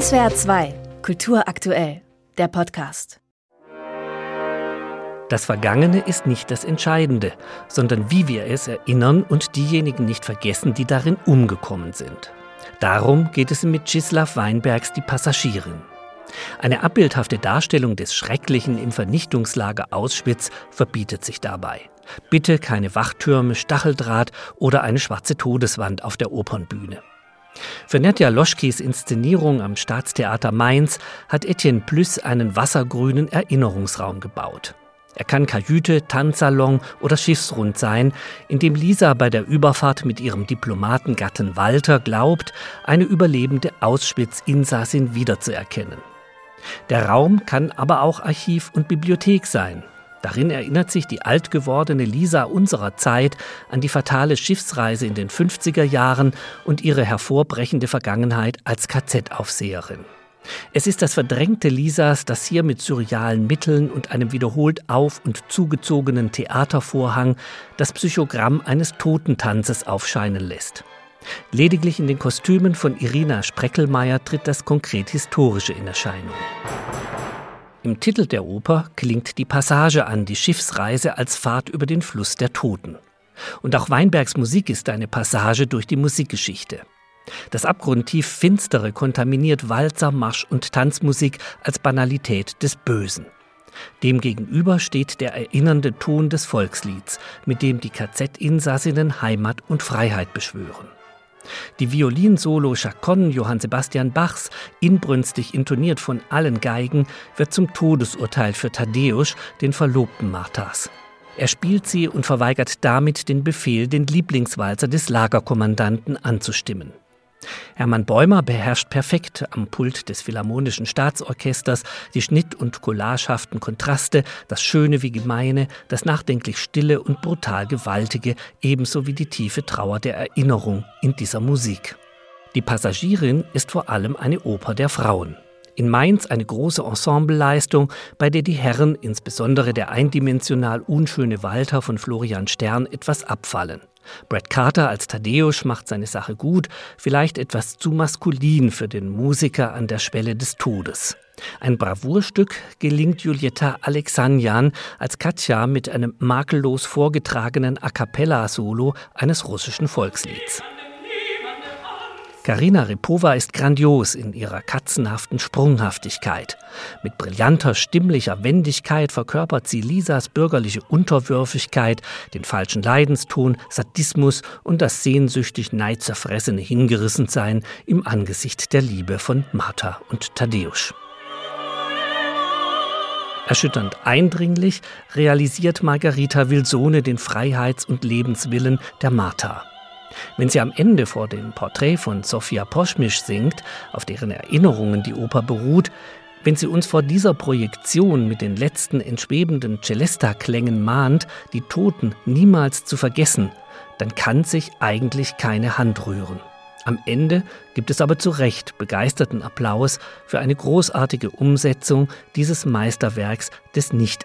SWR 2, Kultur aktuell, der Podcast. Das Vergangene ist nicht das Entscheidende, sondern wie wir es erinnern und diejenigen nicht vergessen, die darin umgekommen sind. Darum geht es mit Czislaw Weinbergs Die Passagierin. Eine abbildhafte Darstellung des Schrecklichen im Vernichtungslager Auschwitz verbietet sich dabei. Bitte keine Wachtürme, Stacheldraht oder eine schwarze Todeswand auf der Opernbühne. Für Nadja Loschkis Inszenierung am Staatstheater Mainz hat Etienne Plüss einen wassergrünen Erinnerungsraum gebaut. Er kann Kajüte, Tanzsalon oder Schiffsrund sein, in dem Lisa bei der Überfahrt mit ihrem Diplomatengatten Walter glaubt, eine überlebende Auschwitz-Insassin wiederzuerkennen. Der Raum kann aber auch Archiv und Bibliothek sein. Darin erinnert sich die alt gewordene Lisa unserer Zeit an die fatale Schiffsreise in den 50er Jahren und ihre hervorbrechende Vergangenheit als KZ-Aufseherin. Es ist das verdrängte Lisas, das hier mit surrealen Mitteln und einem wiederholt auf- und zugezogenen Theatervorhang das Psychogramm eines Totentanzes aufscheinen lässt. Lediglich in den Kostümen von Irina Spreckelmeier tritt das konkret Historische in Erscheinung. Im Titel der Oper klingt die Passage an, die Schiffsreise als Fahrt über den Fluss der Toten. Und auch Weinbergs Musik ist eine Passage durch die Musikgeschichte. Das abgrundtief Finstere kontaminiert Walzer, Marsch und Tanzmusik als Banalität des Bösen. Demgegenüber steht der erinnernde Ton des Volkslieds, mit dem die KZ-Insassinnen Heimat und Freiheit beschwören. Die Violinsolo Chaconne Johann Sebastian Bachs, inbrünstig intoniert von allen Geigen, wird zum Todesurteil für Thaddäus, den Verlobten Marthas. Er spielt sie und verweigert damit den Befehl, den Lieblingswalzer des Lagerkommandanten anzustimmen. Hermann Bäumer beherrscht perfekt am Pult des Philharmonischen Staatsorchesters die schnitt- und collagehaften Kontraste, das Schöne wie Gemeine, das nachdenklich Stille und brutal Gewaltige, ebenso wie die tiefe Trauer der Erinnerung in dieser Musik. Die Passagierin ist vor allem eine Oper der Frauen. In Mainz eine große Ensembleleistung, bei der die Herren, insbesondere der eindimensional unschöne Walter von Florian Stern, etwas abfallen. Brad Carter als Thaddeus macht seine Sache gut, vielleicht etwas zu maskulin für den Musiker an der Schwelle des Todes. Ein Bravourstück gelingt Julieta Alexandrian als Katja mit einem makellos vorgetragenen A cappella-Solo eines russischen Volkslieds. Karina Repova ist grandios in ihrer katzenhaften Sprunghaftigkeit. Mit brillanter stimmlicher Wendigkeit verkörpert sie Lisas bürgerliche Unterwürfigkeit, den falschen Leidenston, Sadismus und das sehnsüchtig neidzerfressene Hingerissensein im Angesicht der Liebe von Martha und Tadeusz. Erschütternd eindringlich realisiert Margarita Wilsone den Freiheits- und Lebenswillen der Martha. Wenn sie am Ende vor dem Porträt von Sofia Poschmisch singt, auf deren Erinnerungen die Oper beruht, wenn sie uns vor dieser Projektion mit den letzten entschwebenden Celesta-Klängen mahnt, die Toten niemals zu vergessen, dann kann sich eigentlich keine Hand rühren. Am Ende gibt es aber zu Recht begeisterten Applaus für eine großartige Umsetzung dieses Meisterwerks des nicht